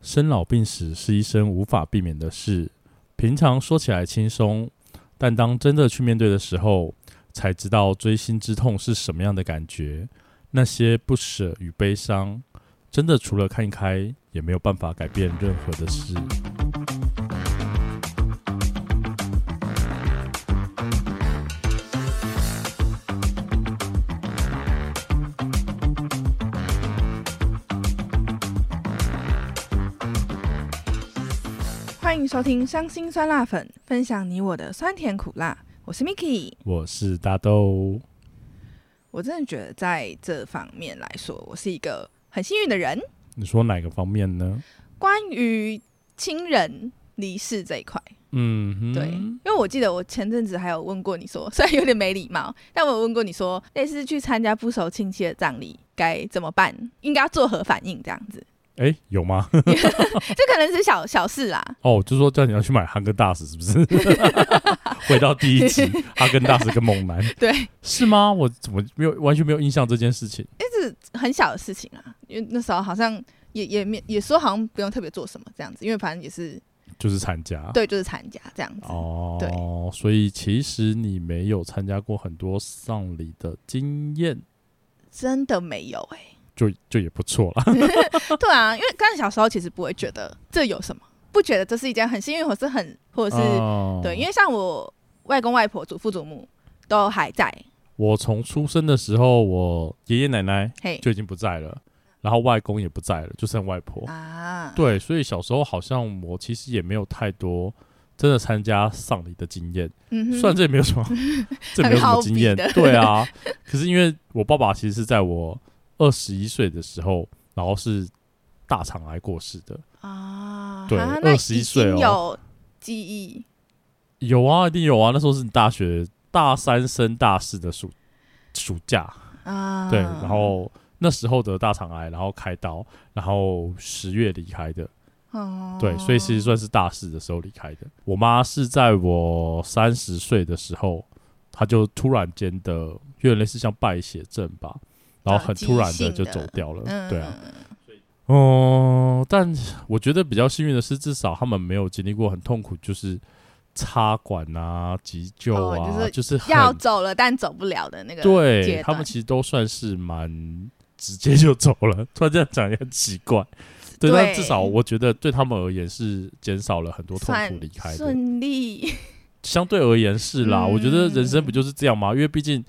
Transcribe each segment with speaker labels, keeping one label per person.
Speaker 1: 生老病死是一生无法避免的事，平常说起来轻松，但当真的去面对的时候，才知道锥心之痛是什么样的感觉。那些不舍与悲伤，真的除了看开，也没有办法改变任何的事。
Speaker 2: 收听《伤心酸辣粉》，分享你我的酸甜苦辣。我是 Miki，
Speaker 1: 我是大豆。
Speaker 2: 我真的觉得在这方面来说，我是一个很幸运的人。
Speaker 1: 你说哪个方面呢？
Speaker 2: 关于亲人离世这一块，
Speaker 1: 嗯，
Speaker 2: 对，因为我记得我前阵子还有问过你说，虽然有点没礼貌，但我有问过你说，类似去参加不熟亲戚的葬礼该怎么办，应该要作何反应这样子。
Speaker 1: 哎、欸，有吗？
Speaker 2: 这可能是小小事啦。
Speaker 1: 哦，就是说叫你要去买哈根达斯，是不是？回到第一集，哈根达斯跟猛男，
Speaker 2: 对，
Speaker 1: 是吗？我怎么没有完全没有印象这件事情？
Speaker 2: 哎，这很小的事情啊，因为那时候好像也也没也说好像不用特别做什么这样子，因为反正也是
Speaker 1: 就是参加，
Speaker 2: 对，就是参加这样子。
Speaker 1: 哦，
Speaker 2: 对，
Speaker 1: 所以其实你没有参加过很多丧礼的经验，
Speaker 2: 真的没有哎、欸。
Speaker 1: 就就也不错了，
Speaker 2: 对啊，因为刚小时候其实不会觉得这有什么，不觉得这是一件很幸运，或是很或者是、哦、对，因为像我外公外婆、祖父祖母都还在。
Speaker 1: 我从出生的时候，我爷爷奶奶就已经不在了，然后外公也不在了，就剩外婆啊。对，所以小时候好像我其实也没有太多真的参加丧礼的经验。嗯，虽然这也没有什么，这没有什么经验。对啊，可是因为我爸爸其实是在我。二十一岁的时候，然后是大肠癌过世的啊。对，二十一岁哦，
Speaker 2: 有记忆？
Speaker 1: 有啊，一定有啊。那时候是你大学大三升大四的暑暑假啊。对，然后那时候得大肠癌，然后开刀，然后十月离开的。哦，对，所以其实算是大四的时候离开的。我妈是在我三十岁的时候，她就突然间的，有点类似像败血症吧。然后很突然的就走掉了，嗯、对啊，哦、嗯，但我觉得比较幸运的是，至少他们没有经历过很痛苦，就是插管啊、急救啊，哦、就是就是
Speaker 2: 要走了但走不了的那个。
Speaker 1: 对，他们其实都算是蛮直接就走了。突然这样讲也很奇怪，对，但至少我觉得对他们而言是减少了很多痛苦离开的，
Speaker 2: 顺利。
Speaker 1: 相对而言是啦，嗯、我觉得人生不就是这样吗？因为毕竟。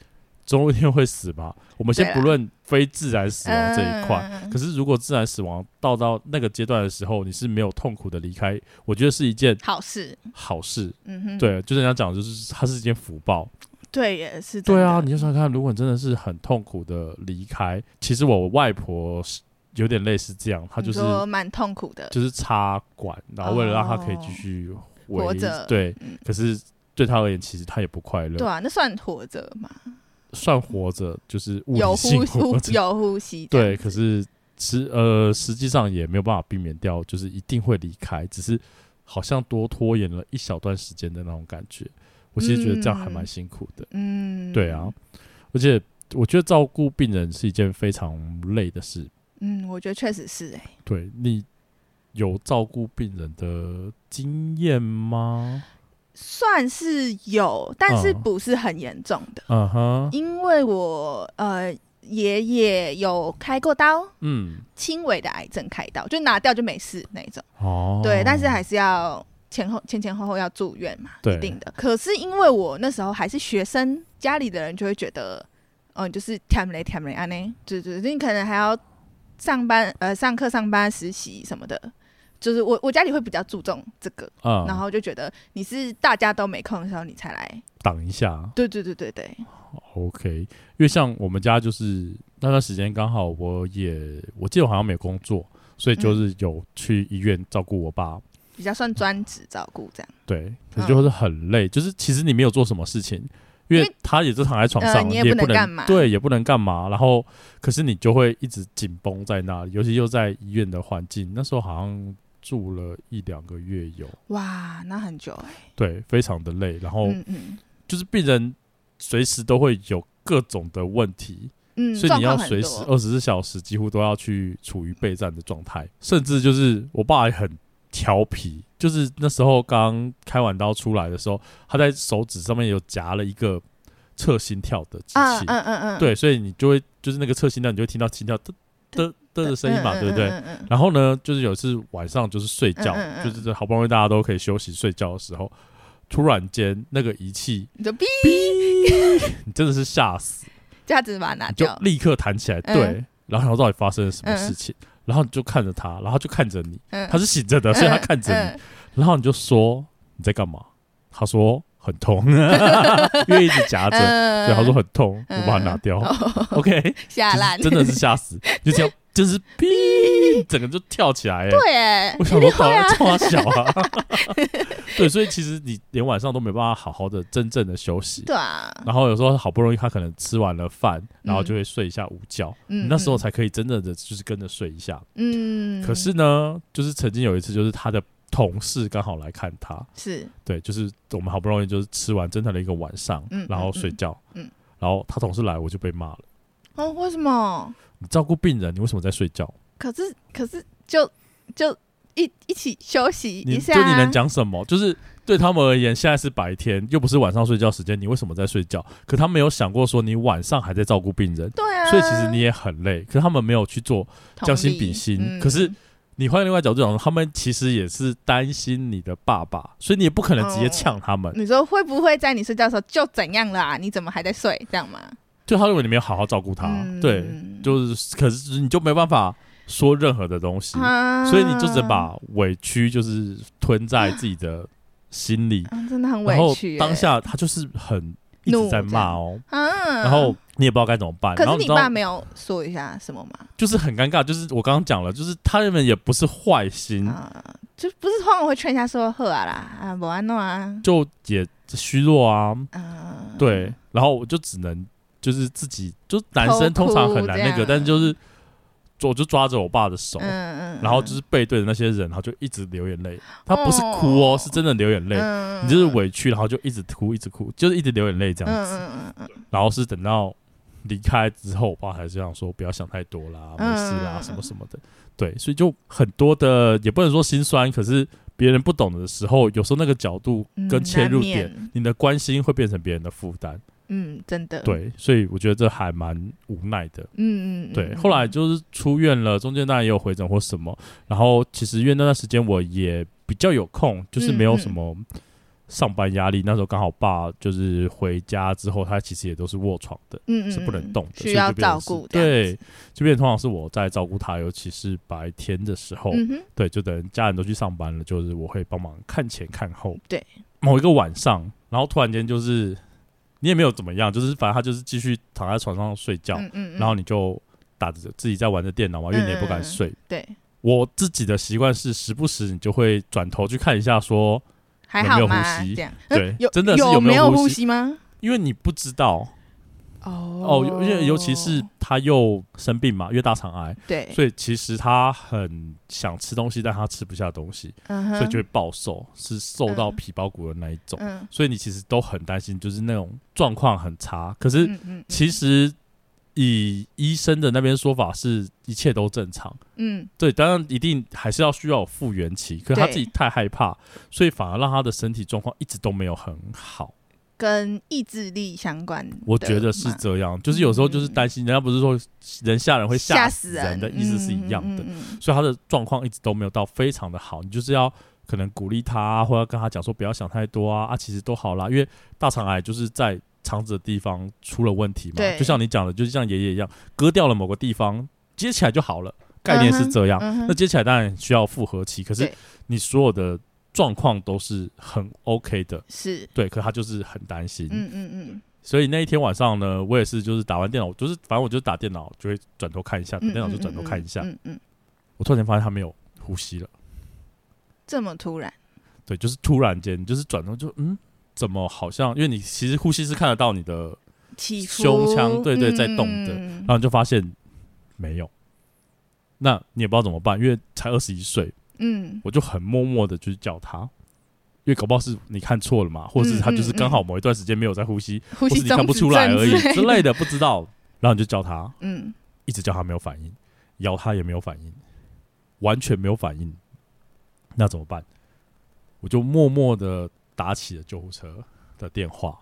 Speaker 1: 总有一天会死吧？我们先不论非自然死亡这一块，嗯、可是如果自然死亡到到那个阶段的时候，你是没有痛苦的离开，我觉得是一件
Speaker 2: 好事。
Speaker 1: 好事，嗯哼，对，就是人家讲的就是它是一件福报。
Speaker 2: 对，也是。
Speaker 1: 对啊，你就想想看，如果你真的是很痛苦的离开，其实我外婆是有点类似这样，她就是
Speaker 2: 蛮痛苦的，
Speaker 1: 就是插管，然后为了让她可以继续
Speaker 2: 活着。
Speaker 1: 对，嗯、可是对她而言，其实她也不快乐。
Speaker 2: 对啊，那算活着吗？
Speaker 1: 算活着，就是物理性活着，
Speaker 2: 有呼吸。
Speaker 1: 对，可是实呃，实际上也没有办法避免掉，就是一定会离开，只是好像多拖延了一小段时间的那种感觉。我其实觉得这样还蛮辛苦的。嗯，对啊，而且我觉得照顾病人是一件非常累的事。
Speaker 2: 嗯，我觉得确实是哎、欸。
Speaker 1: 对，你有照顾病人的经验吗？
Speaker 2: 算是有，但是不是很严重的。嗯哼，因为我呃爷爷有开过刀，嗯，轻微的癌症开刀，就拿掉就没事那种。哦，对，但是还是要前后前前后后要住院嘛，一定的。可是因为我那时候还是学生，家里的人就会觉得，哦，你就是天雷天雷安呢，对对，你可能还要上班呃上课上班实习什么的。就是我我家里会比较注重这个，嗯，然后就觉得你是大家都没空的时候你才来
Speaker 1: 挡一下，
Speaker 2: 对对对对对
Speaker 1: ，OK。因为像我们家就是那段时间刚好我也我记得我好像没有工作，所以就是有去医院照顾我爸，
Speaker 2: 比较算专职照顾这样。
Speaker 1: 对，可是就是很累，就是其实你没有做什么事情。因为他也是躺在床上，
Speaker 2: 你也不能干嘛，
Speaker 1: 对，也不能干嘛。然后，可是你就会一直紧绷在那里，尤其又在医院的环境，那时候好像住了一两个月有。
Speaker 2: 哇，那很久哎。
Speaker 1: 对，非常的累。然后，就是病人随时都会有各种的问题，
Speaker 2: 嗯，
Speaker 1: 所以你要随时二十四小时几乎都要去处于备战的状态，甚至就是我爸还很调皮，就是那时候刚开完刀出来的时候，他在手指上面有夹了一个测心跳的机器，嗯嗯嗯嗯，对，所以你就会就是那个测心跳，你就会听到心跳的的的的声音嘛，对不对？然后呢，就是有一次晚上就是睡觉，就是好不容易大家都可以休息睡觉的时候，突然间那个仪器你就哔，你真的是吓死，
Speaker 2: 架子把它拿掉，
Speaker 1: 就立刻弹起来，对，然后到底发生了什么事情？然后你就看着他，然后就看着你，他是醒着的，所以他看着你，然后你就说你在干嘛？他说很痛，因为一直夹着，对，他说很痛，我把它拿掉，OK，
Speaker 2: 吓烂，
Speaker 1: 真的是吓死，就这样。就是哔，整个就跳起来，哎，
Speaker 2: 对，哎，
Speaker 1: 我想说搞得这么小啊，对，所以其实你连晚上都没办法好好的真正的休息，
Speaker 2: 对啊，
Speaker 1: 然后有时候好不容易他可能吃完了饭，然后就会睡一下午觉，嗯，那时候才可以真正的就是跟着睡一下，嗯，可是呢，就是曾经有一次，就是他的同事刚好来看他，
Speaker 2: 是。
Speaker 1: 对，就是我们好不容易就是吃完真的了一个晚上，然后睡觉，嗯，然后他同事来，我就被骂了，
Speaker 2: 哦，为什么？
Speaker 1: 你照顾病人，你为什么在睡觉？
Speaker 2: 可是，可是就，就就一一起休息一下，啊。
Speaker 1: 就你能讲什么？就是对他们而言，现在是白天，又不是晚上睡觉时间，你为什么在睡觉？可他没有想过说你晚上还在照顾病人。
Speaker 2: 对啊。
Speaker 1: 所以其实你也很累。可是他们没有去做将心比心。嗯、可是你换另外角度讲，他们其实也是担心你的爸爸，所以你也不可能直接呛他们，哦。
Speaker 2: 你说会不会在你睡觉的时候就怎样了，啊？你怎么还在睡？这样吗？
Speaker 1: 就他认为你没有好好照顾他，嗯、对，就是，可是你就没办法说任何的东西，啊、所以你就只能把委屈就是吞在自己的心里，
Speaker 2: 啊、真的很委屈。
Speaker 1: 然后当下他就是很一直在骂哦，啊、然后你也不知道该怎么办。
Speaker 2: 可是你爸没有说一下什么吗？
Speaker 1: 就是很尴尬，就是我刚刚讲了，就是他们也不是坏心，
Speaker 2: 啊、就不是通常会劝一下说喝啊啦啊不安诺啊，
Speaker 1: 就也虚弱啊，啊对，然后我就只能。就是自己，就男生通常很难那个，但是就是，我就抓着我爸的手，嗯嗯，然后就是背对着那些人，然后就一直流眼泪。他不是哭哦，是真的流眼泪。你就是委屈，然后就一直哭，一直哭，就是一直流眼泪这样子。然后是等到离开之后，我爸还是这样说：“不要想太多啦，没事啦，什么什么的。”对，所以就很多的，也不能说心酸，可是别人不懂的时候，有时候那个角度跟切入点，你的关心会变成别人的负担。
Speaker 2: 嗯，真的
Speaker 1: 对，所以我觉得这还蛮无奈的。嗯嗯，对。后来就是出院了，中间当然也有回诊或什么。然后其实因为那段时间我也比较有空，就是没有什么上班压力。那时候刚好爸就是回家之后，他其实也都是卧床的，嗯，嗯，是不能动的，
Speaker 2: 需要照顾。
Speaker 1: 对，这边通常是我在照顾他，尤其是白天的时候。嗯，对，就等家人都去上班了，就是我会帮忙看前看后。
Speaker 2: 对，
Speaker 1: 某一个晚上，然后突然间就是。你也没有怎么样，就是反正他就是继续躺在床上睡觉，嗯嗯嗯，然后你就打着自己在玩着电脑嘛，因为你也不敢睡。嗯、
Speaker 2: 对，
Speaker 1: 我自己的习惯是时不时你就会转头去看一下，说有没有呼吸？这样对，
Speaker 2: 有
Speaker 1: 真的是有没有呼吸
Speaker 2: 吗？
Speaker 1: 因为你不知道。哦哦，因为尤其是他又生病嘛，因为大肠癌，
Speaker 2: 对，
Speaker 1: 所以其实他很想吃东西，但他吃不下东西，嗯、所以就会暴瘦，是瘦到皮包骨的那一种。嗯、所以你其实都很担心，就是那种状况很差。可是其实以医生的那边说法是一切都正常。嗯，对，当然一定还是要需要复原期，可是他自己太害怕，所以反而让他的身体状况一直都没有很好。
Speaker 2: 跟意志力相关，
Speaker 1: 我觉得是这样，就是有时候就是担心，人家不是说人吓人会吓死人的意思是一样的，所以他的状况一直都没有到非常的好，你就是要可能鼓励他，或者跟他讲说不要想太多啊啊，其实都好啦，因为大肠癌就是在肠子的地方出了问题嘛，就像你讲的，就是像爷爷一样，割掉了某个地方，接起来就好了，概念是这样，那接起来当然需要复合期，可是你所有的。状况都是很 OK 的，
Speaker 2: 是。
Speaker 1: 对，可他就是很担心，嗯嗯嗯，所以那一天晚上呢，我也是就是打完电脑，就是反正我就打电脑，就会转头看一下，打电脑就转头看一下，嗯嗯，我突然间发现他没有呼吸了，
Speaker 2: 这么突然？
Speaker 1: 对，就是突然间，就是转头就嗯，怎么好像？因为你其实呼吸是看得到你的胸腔，对对，在动的，然后你就发现没有，那你也不知道怎么办，因为才二十一岁。嗯，我就很默默的，就是叫他，因为搞不好是你看错了嘛，或者是他就是刚好某一段时间没有在呼吸，或是你看不出来而已之类的，不知道。然后你就叫他，嗯，一直叫他没有反应，咬他也没有反应，完全没有反应，那怎么办？我就默默的打起了救护车的电话，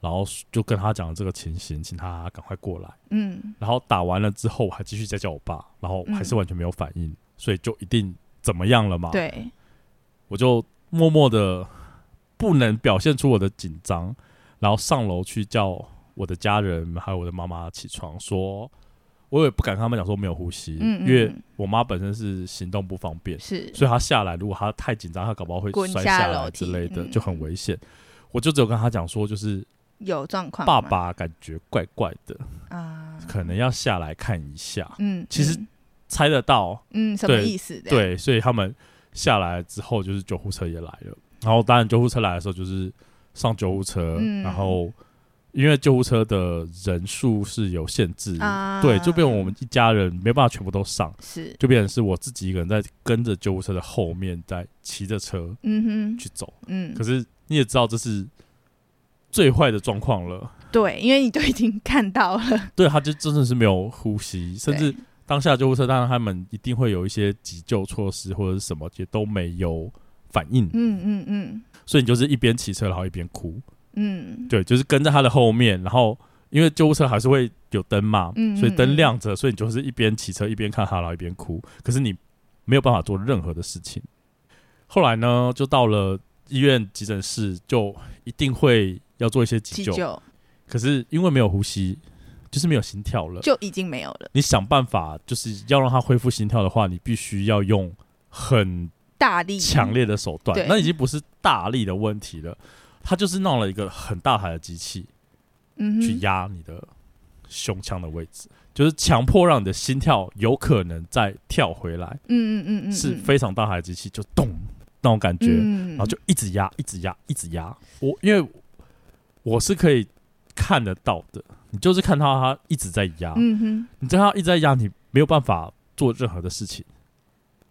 Speaker 1: 然后就跟他讲这个情形，请他赶快过来。嗯，然后打完了之后，我还继续再叫我爸，然后还是完全没有反应，嗯、所以就一定怎么样了嘛？
Speaker 2: 对，
Speaker 1: 我就默默的不能表现出我的紧张，然后上楼去叫我的家人还有我的妈妈起床说。我也不敢跟他们讲说没有呼吸，嗯嗯，因为我妈本身是行动不方便，
Speaker 2: 是，
Speaker 1: 所以她下来，如果她太紧张，她搞不好会摔下来之类的，就很危险。我就只有跟她讲说，就是
Speaker 2: 有状况，
Speaker 1: 爸爸感觉怪怪的啊，可能要下来看一下。嗯，其实猜得到，
Speaker 2: 嗯，什么意思？
Speaker 1: 对，所以他们下来之后，就是救护车也来了。然后当然救护车来的时候，就是上救护车，然后。因为救护车的人数是有限制，啊、对，就变成我们一家人没办法全部都上，
Speaker 2: 是，
Speaker 1: 就变成是我自己一个人在跟着救护车的后面，在骑着车，嗯哼，去走，嗯。可是你也知道这是最坏的状况了，
Speaker 2: 对，因为你都已经看到了，
Speaker 1: 对，他就真的是没有呼吸，甚至当下救护车，当然他们一定会有一些急救措施或者是什么，也都没有反应，嗯嗯嗯，所以你就是一边骑车，然后一边哭。嗯，对，就是跟在他的后面，然后因为救护车还是会有灯嘛，嗯，所以灯亮着，所以你就是一边骑车一边看他，然后一边哭。可是你没有办法做任何的事情。后来呢，就到了医院急诊室，就一定会要做一些急救。急救。可是因为没有呼吸，就是没有心跳了，
Speaker 2: 就已经没有了。
Speaker 1: 你想办法，就是要让他恢复心跳的话，你必须要用很
Speaker 2: 大力、
Speaker 1: 强烈的手段。那已经不是大力的问题了。他就是弄了一个很大台的机器，嗯，去压你的胸腔的位置，就是强迫让你的心跳有可能再跳回来。嗯嗯嗯嗯，是非常大台的机器，就咚那种感觉，然后就一直压，一直压，一直压。我因为我是可以看得到的，你就是看到他一直在压，嗯哼，你知道他一直在压，你没有办法做任何的事情，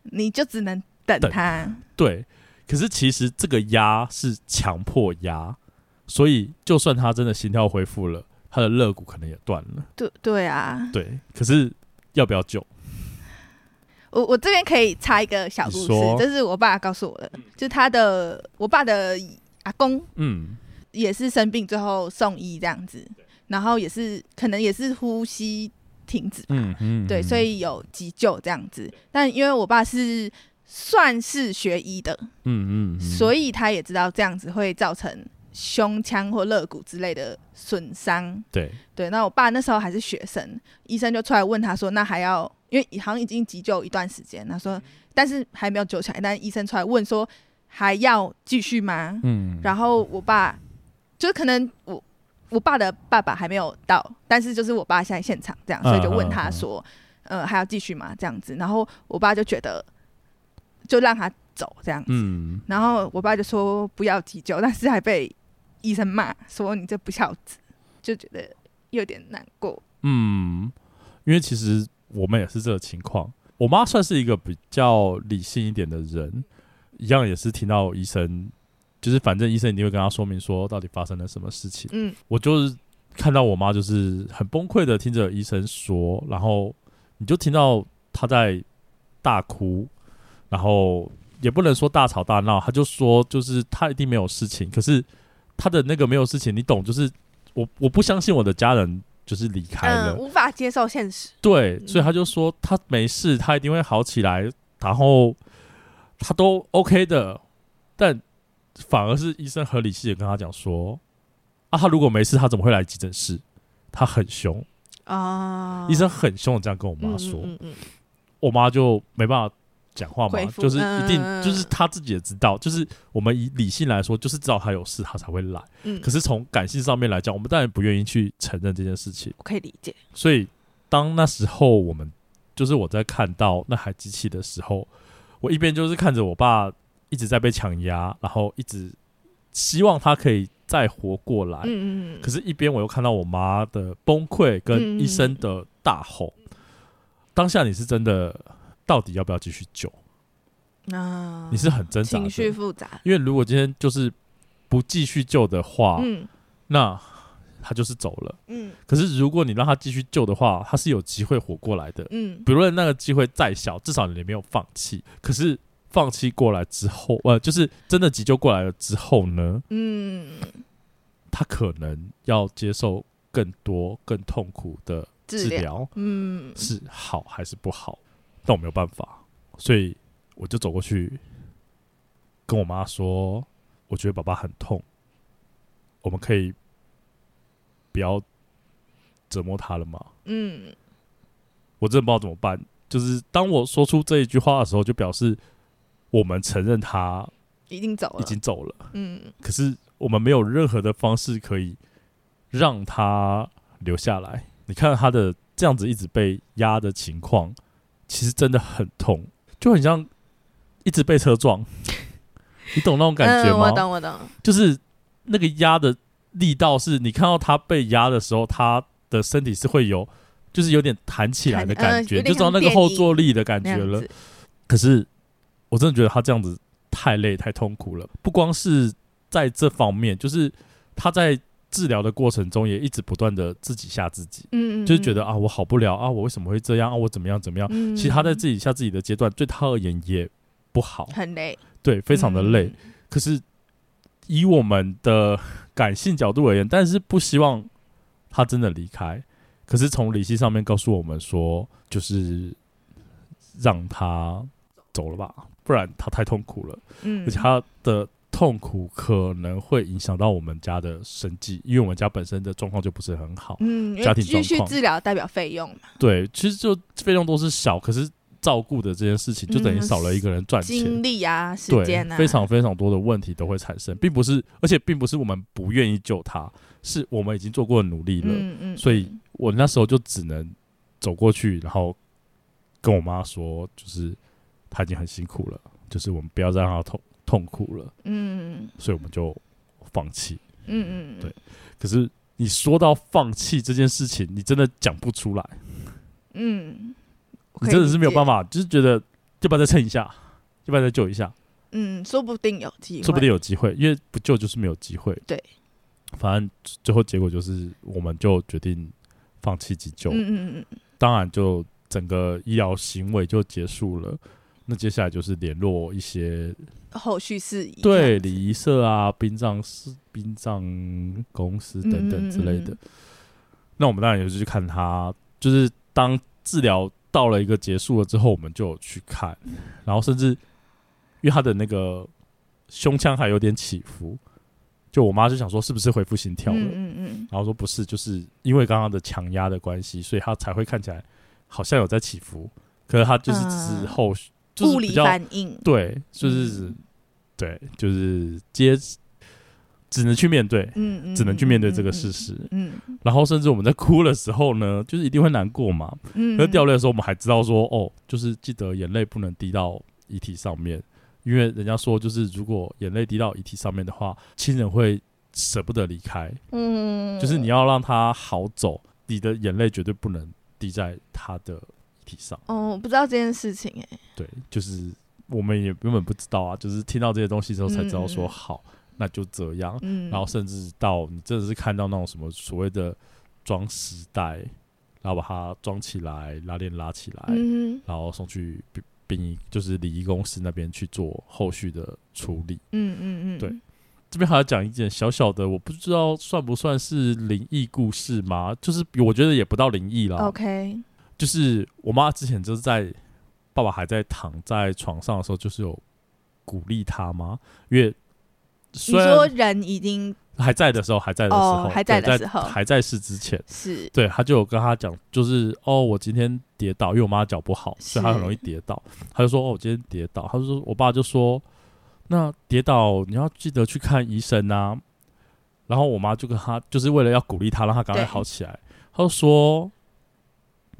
Speaker 2: 你就只能等他，
Speaker 1: 对。可是其实这个压是强迫压，所以就算他真的心跳恢复了，他的肋骨可能也断了。
Speaker 2: 对对啊，
Speaker 1: 对。可是要不要救？
Speaker 2: 我我这边可以插一个小故事，这是我爸告诉我的，就他的我爸的阿公，嗯，也是生病，最后送医这样子，然后也是可能也是呼吸停止吧，嗯嗯，对，所以有急救这样子，但因为我爸是。算是学医的，嗯嗯，嗯，所以他也知道这样子会造成胸腔或肋骨之类的损伤。
Speaker 1: 对
Speaker 2: 对，那我爸那时候还是学生，医生就出来问他说：“那还要，因为好像已经急救一段时间，他说，但是还没有救起来。但医生出来问说还要继续吗？嗯，然后我爸就可能我我爸的爸爸还没有到，但是就是我爸现在现场这样，所以就问他说，呃，还要继续吗？这样子，然后我爸就觉得。就让他走这样子，嗯，然后我爸就说不要急救，但是还被医生骂说你这不孝子，就觉得有点难过。
Speaker 1: 嗯，因为其实我们也是这个情况。我妈算是一个比较理性一点的人，一样也是听到医生，就是反正医生一定会跟他说明说到底发生了什么事情。嗯，我就是看到我妈就是很崩溃的听着医生说，然后你就听到她在大哭。然后也不能说大吵大闹，她就说就是她一定没有事情，可是她的那个没有事情，你懂？就是我我不相信我的家人就是离开了，
Speaker 2: 嗯，无法接受现实。
Speaker 1: 对，所以他就说他没事，他一定会好起来，然后他都 OK 的。但反而是医生很理性的跟他讲说啊，他如果没事，他怎么会来急诊室？他很凶啊，医生很凶的这样跟我妈说，嗯嗯嗯嗯，我妈就没办法。讲话嘛，就是一定，就是他自己也知道，就是我们以理性来说，就是知道他有事，他才会来。嗯，可是从感性上面来讲，我们当然不愿意去承认这件事情。
Speaker 2: 我可以理解。
Speaker 1: 所以当那时候我们，就是我在看到那台机器的时候，我一边就是看着我爸一直在被强压，然后一直希望他可以再活过来。嗯嗯。可是，一边我又看到我妈的崩溃跟医生的大吼，当下你是真的。到底要不要继续救？啊，你是很挣扎，
Speaker 2: 情绪复杂。
Speaker 1: 因为如果今天就是不继续救的话，嗯，那他就是走了。嗯，可是如果你让他继续救的话，他是有机会活过来的。嗯，不论那个机会再小，至少你没有放弃。可是放弃过来之后，呃，就是真的急救过来了之后呢？嗯，他可能要接受更多、更痛苦的治疗。嗯，是好还是不好？但我没有办法，所以我就走过去跟我妈说：“我觉得爸爸很痛。”我们可以不要折磨他了吗？嗯，我真的不知道怎么办。就是当我说出这一句话的时候，就表示我们承认他
Speaker 2: 已经走了，
Speaker 1: 已经走了。嗯，可是我们没有任何的方式可以让他留下来。你看他的这样子一直被压的情况，其实真的很痛，就很像一直被车撞。你懂那种感觉吗？
Speaker 2: 嗯，我懂，我懂，
Speaker 1: 就是。那个压的力道是你看到他被压的时候，他的身体是会有，就是有点弹起来的感觉，就知道那个后坐力的感觉了。可是我真的觉得他这样子太累、太痛苦了。不光是在这方面，就是他在治疗的过程中也一直不断的自己吓自己，嗯，就是觉得啊，我好不了啊，我为什么会这样啊，我怎么样怎么样？其实他在自己吓自己的阶段，对他而言也不好，
Speaker 2: 很累，
Speaker 1: 对，非常的累。可是。以我们的感性角度而言，但是不希望他真的离开。可是从理性上面告诉我们说，就是让他走了吧，不然他太痛苦了。嗯，而且他的痛苦可能会影响到我们家的生计，因为我们家本身的状况就不是很好。嗯，家庭状况，继续
Speaker 2: 治疗代表费用嘛。
Speaker 1: 对，其实就费用都是小，可是。照顾的这件事情，就等于少了一个人赚钱，
Speaker 2: 精力啊，时间啊，
Speaker 1: 非常非常多的问题都会产生，并不是，而且并不是我们不愿意救他，是我们已经做过努力了，嗯嗯，所以我那时候就只能走过去，然后跟我妈说，就是他已经很辛苦了，就是我们不要再让他痛痛苦了，嗯，所以我们就放弃，嗯嗯，对。可是你说到放弃这件事情，你真的讲不出来，嗯。你真的是没有办法，就是觉得要不要再撑一下，要不要再救一下？
Speaker 2: 嗯，说不定有机会，
Speaker 1: 说不定有机会，因为不救就是没有机会。
Speaker 2: 对，
Speaker 1: 反正最后结果就是，我们就决定放弃急救。嗯嗯嗯，当然，就整个医疗行为就结束了。那接下来就是联络一些
Speaker 2: 后续事宜，
Speaker 1: 对礼仪社啊、殡葬司、殡葬公司等等之类的。嗯嗯嗯，那我们当然也是去看他，就是当治疗。到了一个结束了之后，我们就去看，然后甚至因为他的那个胸腔还有点起伏，就我妈就想说是不是恢复心跳了，嗯嗯嗯，然后说不是，就是因为刚刚的强压的关系，所以他才会看起来好像有在起伏，可是他就是之后就是
Speaker 2: 物理反应，
Speaker 1: 对，就是、嗯、对，就是接。只能去面对，嗯，嗯，只能去面对这个事实，嗯，嗯，然后甚至我们在哭的时候呢，就是一定会难过嘛，嗯，那掉泪的时候，我们还知道说，哦，就是记得眼泪不能滴到遗体上面，因为人家说，就是如果眼泪滴到遗体上面的话，亲人会舍不得离开，嗯，就是你要让他好走，你的眼泪绝对不能滴在他的遗体上。
Speaker 2: 哦，我不知道这件事情，哎，
Speaker 1: 对，就是我们也根本不知道啊，就是听到这些东西之后才知道说好。那就这样，嗯、然后甚至到你真的是看到那种什么所谓的装尸袋，然后把它装起来，拉链拉起来，嗯、然后送去殡仪，就是礼仪公司那边去做后续的处理。嗯嗯嗯，对，这边还要讲一件小小的，我不知道算不算是灵异故事吗？就是我觉得也不到灵异啦。
Speaker 2: OK，
Speaker 1: 就是我妈之前就是在爸爸还在躺在床上的时候，就是有鼓励他吗？因为
Speaker 2: 你说人已经
Speaker 1: 还在的时候，还在的时候，
Speaker 2: 哦、还在的时候，
Speaker 1: 还在世之前，
Speaker 2: 是
Speaker 1: 对，他就有跟他讲，就是哦，我今天跌倒，因为我妈脚不好，所以她很容易跌倒。他就说哦，我今天跌倒，他就说我爸就说，那跌倒你要记得去看医生啊。然后我妈就跟他，就是为了要鼓励他，让他赶快好起来。他就说，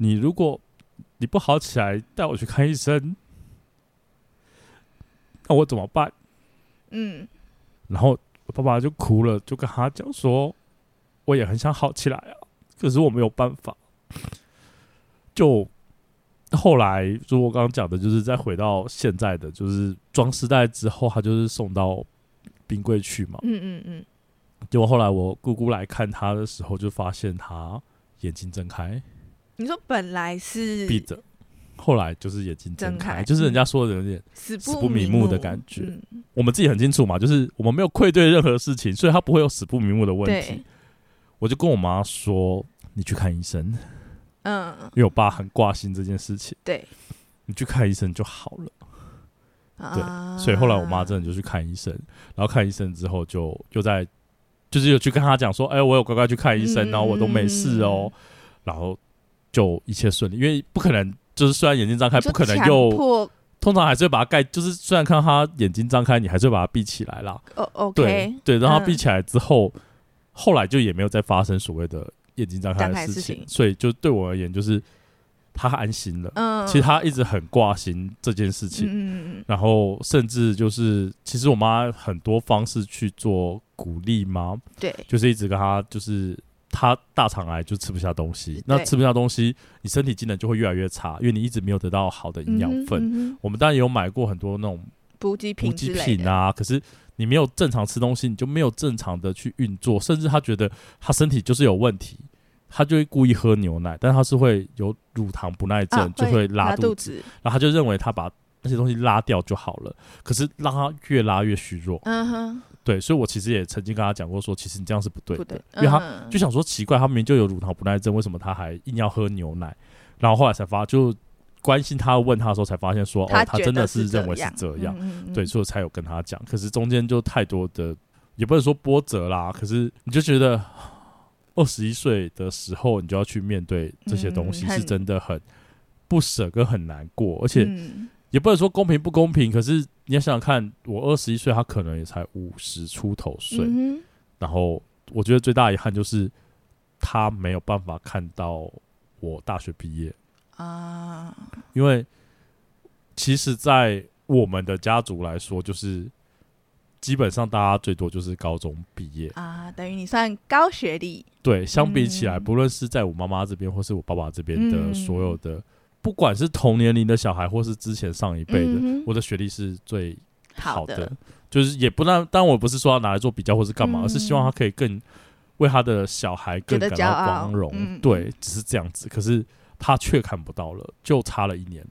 Speaker 1: 你如果你不好起来，带我去看医生，那我怎么办？嗯。然后爸爸就哭了，就跟他讲说：“我也很想好起来啊，可是我没有办法。”就后来，就我刚刚讲的，就是再回到现在的，就是装尸袋之后，他就是送到冰柜去嘛。嗯嗯嗯。结果后来我姑姑来看他的时候，就发现他眼睛睁开。
Speaker 2: 你说本来是
Speaker 1: 闭着，后来就是眼睛睁开，开，就是人家说的有点死不瞑目的感觉。嗯、我们自己很清楚嘛，就是我们没有愧对任何事情，所以他不会有死不瞑目的问题。我就跟我妈说：“你去看医生。”嗯，因为我爸很挂心这件事情。
Speaker 2: 对，
Speaker 1: 你去看医生就好了。对，所以后来我妈真的就去看医生，然后看医生之后就又在，就是有去跟他讲说：“哎，我有乖乖去看医生，然后我都没事哦。”然后。就一切顺利，因为不可能，就是虽然眼睛张开，不可能又通常还是会把它盖，就是虽然看到他眼睛张开，你还是会把它闭起来啦。
Speaker 2: 哦，OK，
Speaker 1: 对对，然后闭起来之后，嗯，后来就也没有再发生所谓的眼睛张开的事情，所以就对我而言，就是他安心了。嗯，其实他一直很挂心这件事情，嗯，然后甚至就是，其实我妈很多方式去做鼓励嘛，
Speaker 2: 对，
Speaker 1: 就是一直跟他就是。他大肠癌就吃不下东西，那吃不下东西，你身体机能就会越来越差，因为你一直没有得到好的营养分，嗯嗯。我们当然也有买过很多那种
Speaker 2: 补给品、补给
Speaker 1: 品啊，可是你没有正常吃东西，你就没有正常的去运作，甚至他觉得他身体就是有问题，他就会故意喝牛奶，但他是会有乳糖不耐症，啊、就会拉肚子，拉肚子，然后他就认为他把那些东西拉掉就好了，可是让他越拉越虚弱。嗯哼。对，所以我其实也曾经跟他讲过，说其实你这样是不对的，因为他就想说奇怪，他明明就有乳糖不耐症，为什么他还硬要喝牛奶？然后后来才发，就关心他问他的时候才发现说，哦，他真的是认为是这样，嗯嗯对，所以我才有跟他讲。可是中间就太多的，也不能说波折啦，可是你就觉得二十一岁的时候，你就要去面对这些东西，是真的很不舍跟很难过，而且。嗯也不能说公平不公平，可是你要想想看，我二十一岁，他可能也才五十出头岁，嗯，然后我觉得最大遗憾就是他没有办法看到我大学毕业啊，因为其实，在我们的家族来说，就是基本上大家最多就是高中毕业
Speaker 2: 啊，等于你算高学历。
Speaker 1: 对，相比起来，嗯，不论是在我妈妈这边或是我爸爸这边的所有的。嗯不管是同年龄的小孩，或是之前上一辈的、嗯，我的学历是最好的，好的，就是也不让，当然我不是说要拿来做比较或是干嘛、嗯，而是希望他可以更为他的小孩更感到光荣、嗯。对，只是这样子。可是他却看不到了，就差了一年。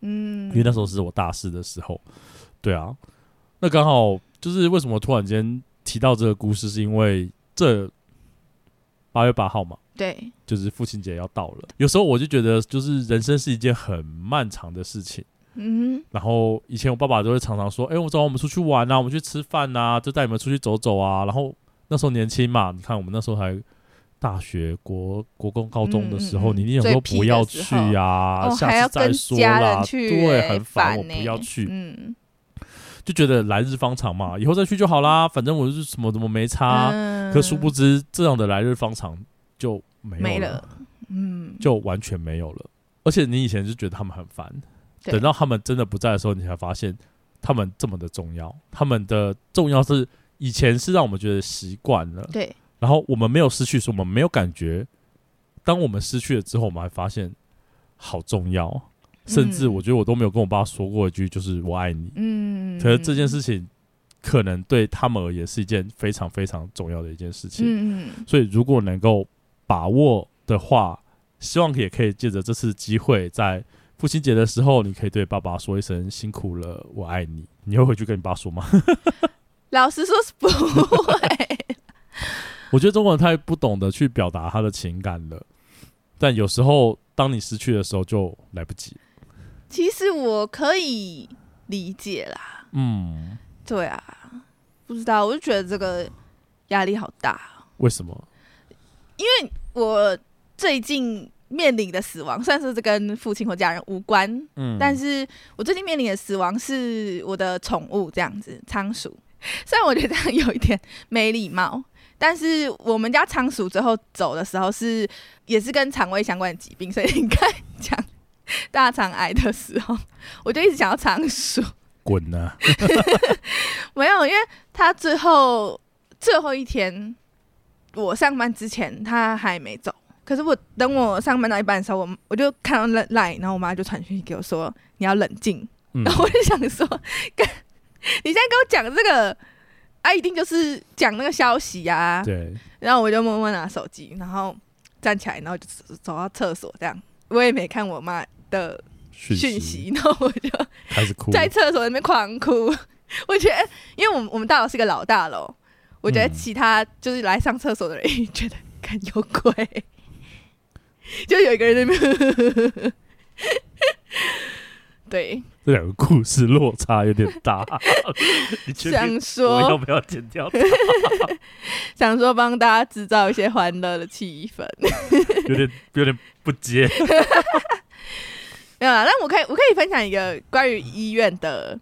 Speaker 1: 嗯，因为那时候是我大四的时候。对啊，那刚好就是为什么突然间提到这个故事，是因为这八月八号嘛。
Speaker 2: 对，
Speaker 1: 就是父亲节要到了。有时候我就觉得，就是人生是一件很漫长的事情。嗯，然后以前我爸爸都会常常说：“哎、欸，我找我们出去玩啊，我们去吃饭啊，就带你们出去走走啊。”然后那时候年轻嘛，你看我们那时候还大学、国国公高中的时候，嗯、你那种说不要去啊，下次再说啦，对，很烦，我不要去。嗯，就觉得来日方长嘛，以后再去就好啦，反正我就是什么怎么没差。嗯、可殊不知，这样的来日方长。就没有了，没了，嗯，就完全没有了。而且你以前就觉得他们很烦，等到他们真的不在的时候，你才发现他们这么的重要。他们的重要是以前是让我们觉得习惯了，
Speaker 2: 对。
Speaker 1: 然后我们没有失去，说我们没有感觉。当我们失去了之后，我们还发现好重要。甚至我觉得我都没有跟我爸说过一句，就是“我爱你”。嗯，可是这件事情。可能对他们而言是一件非常非常重要的一件事情。嗯，所以如果能够。把握的话，希望也可以借着这次机会，在父亲节的时候，你可以对爸爸说一声辛苦了，我爱你。你会回去跟你爸说吗？
Speaker 2: 老实说是不会。
Speaker 1: 我觉得中国人太不懂得去表达他的情感了，但有时候当你失去的时候就来不及。
Speaker 2: 其实我可以理解啦。嗯，对啊，不知道，我就觉得这个压力好大。
Speaker 1: 为什么？
Speaker 2: 因为我最近面临的死亡，算是跟父亲或家人无关，嗯，但是我最近面临的死亡是我的宠物，这样子仓鼠。虽然我觉得这样有一点没礼貌，但是我们家仓鼠最后走的时候是也是跟肠胃相关的疾病，所以你看讲大肠癌的时候，我就一直想要仓鼠
Speaker 1: 滚啊！
Speaker 2: 没有，因为他最后最后一天。我上班之前他还没走，可是我等我上班到一半的时候，我我就看到赖，然后我妈就传讯息给我说，你要冷静，嗯，然后我就想说，跟，你现在跟我讲这个，啊，一定就是讲那个消息啊。
Speaker 1: 对。
Speaker 2: 然后我就默默拿手机，然后站起来，然后就走到厕所，这样我也没看我妈的讯息，息，然后我就
Speaker 1: 开始哭，
Speaker 2: 在厕所里面狂哭。我觉得，因为我们我们大楼是个老大楼，我觉得其他就是来上厕所的人 也觉得看有鬼，就有一个人在那边。对，
Speaker 1: 这两个故事落差有点大。
Speaker 2: 想说
Speaker 1: 我要不要剪掉？
Speaker 2: 想说帮大家制造一些欢乐的气氛，
Speaker 1: 有点有点不接。
Speaker 2: 没有啦，但我可以我可以分享一个关于医院的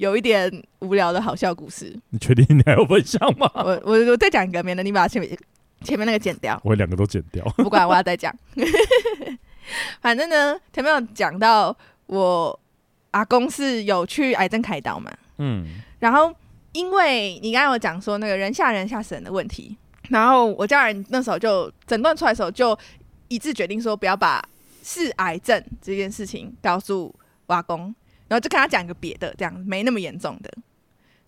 Speaker 2: 有一点无聊的好笑故事。
Speaker 1: 你确定你还要分享吗？
Speaker 2: 我我我再讲一个，免得你把前面前面那个剪掉。
Speaker 1: 我两个都剪掉，
Speaker 2: 不管，我要再讲。反正呢，前面有讲到我阿公是有去癌症开刀嘛，嗯，然后因为你刚刚有讲说那个人吓人吓死人的问题，然后我家人那时候就诊断出来的时候就一致决定说不要把是癌症这件事情告诉我阿公，然后就跟他讲一个别的，这样没那么严重的，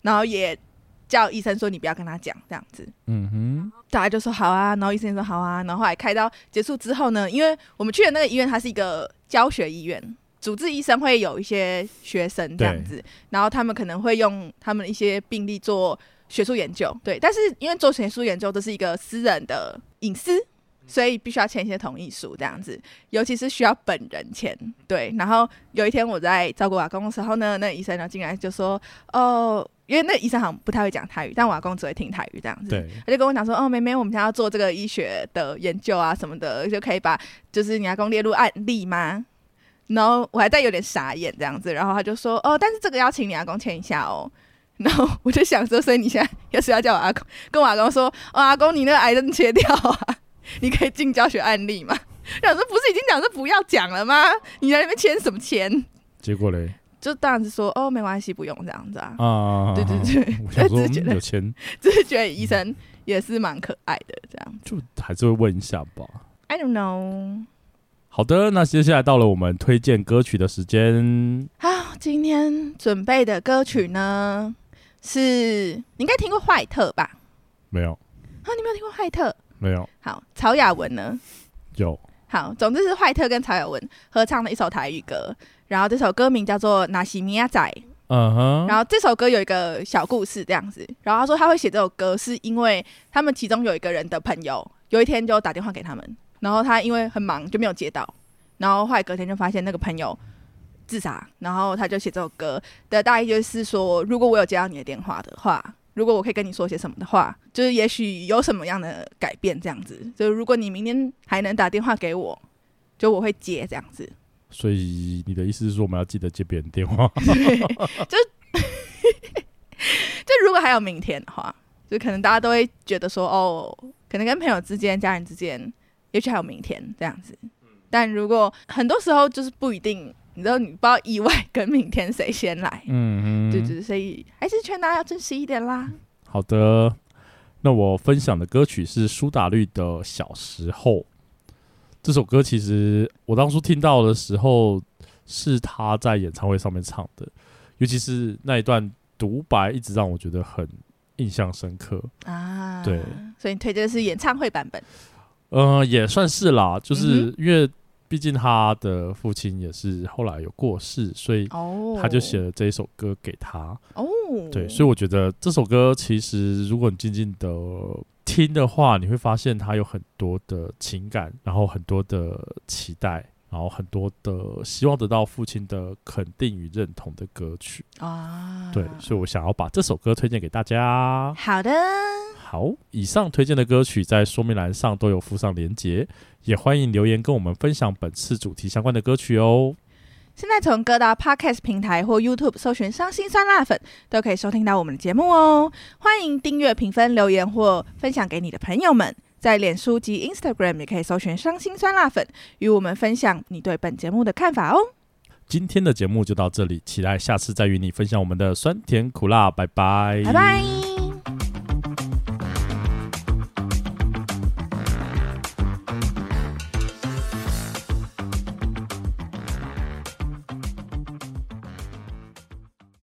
Speaker 2: 然后也。叫医生说你不要跟他讲这样子，嗯哼，大家就说好啊，然后医生说好啊，然后后来开刀结束之后呢，因为我们去的那个医院它是一个教学医院，主治医生会有一些学生这样子，然后他们可能会用他们一些病例做学术研究，对，但是因为做学术研究都是一个私人的隐私。所以必须要签一些同意书，这样子，尤其是需要本人签。对，然后有一天我在照顾我阿公的时候呢，那个医生呢进来就说：“哦，因为那个医生好像不太会讲泰语，但我阿公只会听泰语这样子。对，他就跟我讲说：‘哦，妹妹，我们想要做这个医学的研究啊什么的，就可以把就是你阿公列入案例吗？’然后我还在有点傻眼这样子，然后他就说：‘哦，但是这个要请你阿公签一下哦。’然后我就想说，所以你现在要是要叫我阿公跟我阿公说：‘哦，阿公，你那个癌症切掉啊？’你可以进教学案例吗？老师不是已经讲说不要讲了吗？你在那边签什么签？
Speaker 1: 结果嘞，
Speaker 2: 就当然是说哦，没关系，不用这样子啊。啊，对对对，
Speaker 1: 我想说 有签，
Speaker 2: 只是觉得医生也是蛮可爱的，这样
Speaker 1: 就还是会问一下吧。
Speaker 2: I don't know。
Speaker 1: 好的，那接下来到了我们推荐歌曲的时间。
Speaker 2: 好，今天准备的歌曲呢是你应该听过坏特吧？
Speaker 1: 没有
Speaker 2: 啊，你没有听过坏特？
Speaker 1: 没有。
Speaker 2: 好，曹雅文呢？
Speaker 1: 有。
Speaker 2: 好，总之是坏特跟曹雅文合唱的一首台语歌，然后这首歌名叫做《纳西米亚仔》。嗯哼。然后这首歌有一个小故事，这样子。然后他说他会写这首歌，是因为他们其中有一个人的朋友，有一天就打电话给他们，然后他因为很忙就没有接到，然后后来隔天就发现那个朋友自杀，然后他就写这首歌的大意就是说，如果我有接到你的电话的话。如果我可以跟你说些什么的话，就是也许有什么样的改变这样子。就如果你明天还能打电话给我，就我会接这样子。
Speaker 1: 所以你的意思是说我们要记得接别人电话？
Speaker 2: 对，就就如果还有明天的话，就可能大家都会觉得说哦，可能跟朋友之间、家人之间，也许还有明天这样子。但如果很多时候就是不一定。你知道，你不知道意外跟明天谁先来，嗯嗯，对对，所以还是劝大家要珍惜一点啦。
Speaker 1: 好的，那我分享的歌曲是苏打绿的《小时候》。这首歌其实我当初听到的时候是他在演唱会上面唱的，尤其是那一段独白，一直让我觉得很印象深刻啊。对，
Speaker 2: 所以你推荐的是演唱会版本？
Speaker 1: 嗯、呃，也算是啦，就是因为。毕竟他的父亲也是后来有过世，所以他就写了这一首歌给他。哦，对，所以我觉得这首歌其实如果你静静的听的话，你会发现他有很多的情感，然后很多的期待，然后很多的希望得到父亲的肯定与认同的歌曲啊。对，所以我想要把这首歌推荐给大家。
Speaker 2: 好的。
Speaker 1: 好，以上推荐的歌曲在说明栏上都有附上连结，也欢迎留言跟我们分享本次主题相关的歌曲哦。
Speaker 2: 现在从各大 Podcast 平台或 YouTube 搜寻“伤心酸辣粉”，都可以收听到我们的节目哦。欢迎订阅、评分、留言或分享给你的朋友们。在脸书及 Instagram 也可以搜寻“伤心酸辣粉”，与我们分享你对本节目的看法哦。
Speaker 1: 今天的节目就到这里，期待下次再与你分享我们的酸甜苦辣。拜拜，
Speaker 2: 拜拜。